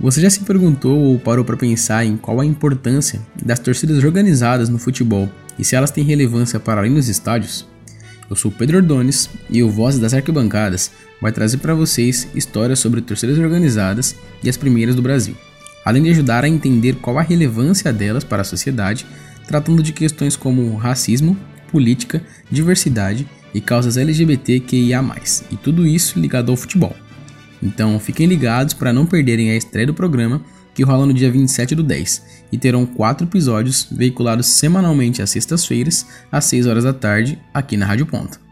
Você já se perguntou ou parou para pensar em qual a importância das torcidas organizadas no futebol e se elas têm relevância para além dos estádios? Eu sou Pedro Ordones e o Voz das Arquibancadas vai trazer para vocês histórias sobre torcidas organizadas e as primeiras do Brasil, além de ajudar a entender qual a relevância delas para a sociedade, tratando de questões como racismo, política, diversidade e causas LGBTQIA+, e tudo isso ligado ao futebol. Então fiquem ligados para não perderem a estreia do programa, que rola no dia 27 do 10, e terão quatro episódios veiculados semanalmente às sextas-feiras, às 6 horas da tarde, aqui na Rádio Ponta.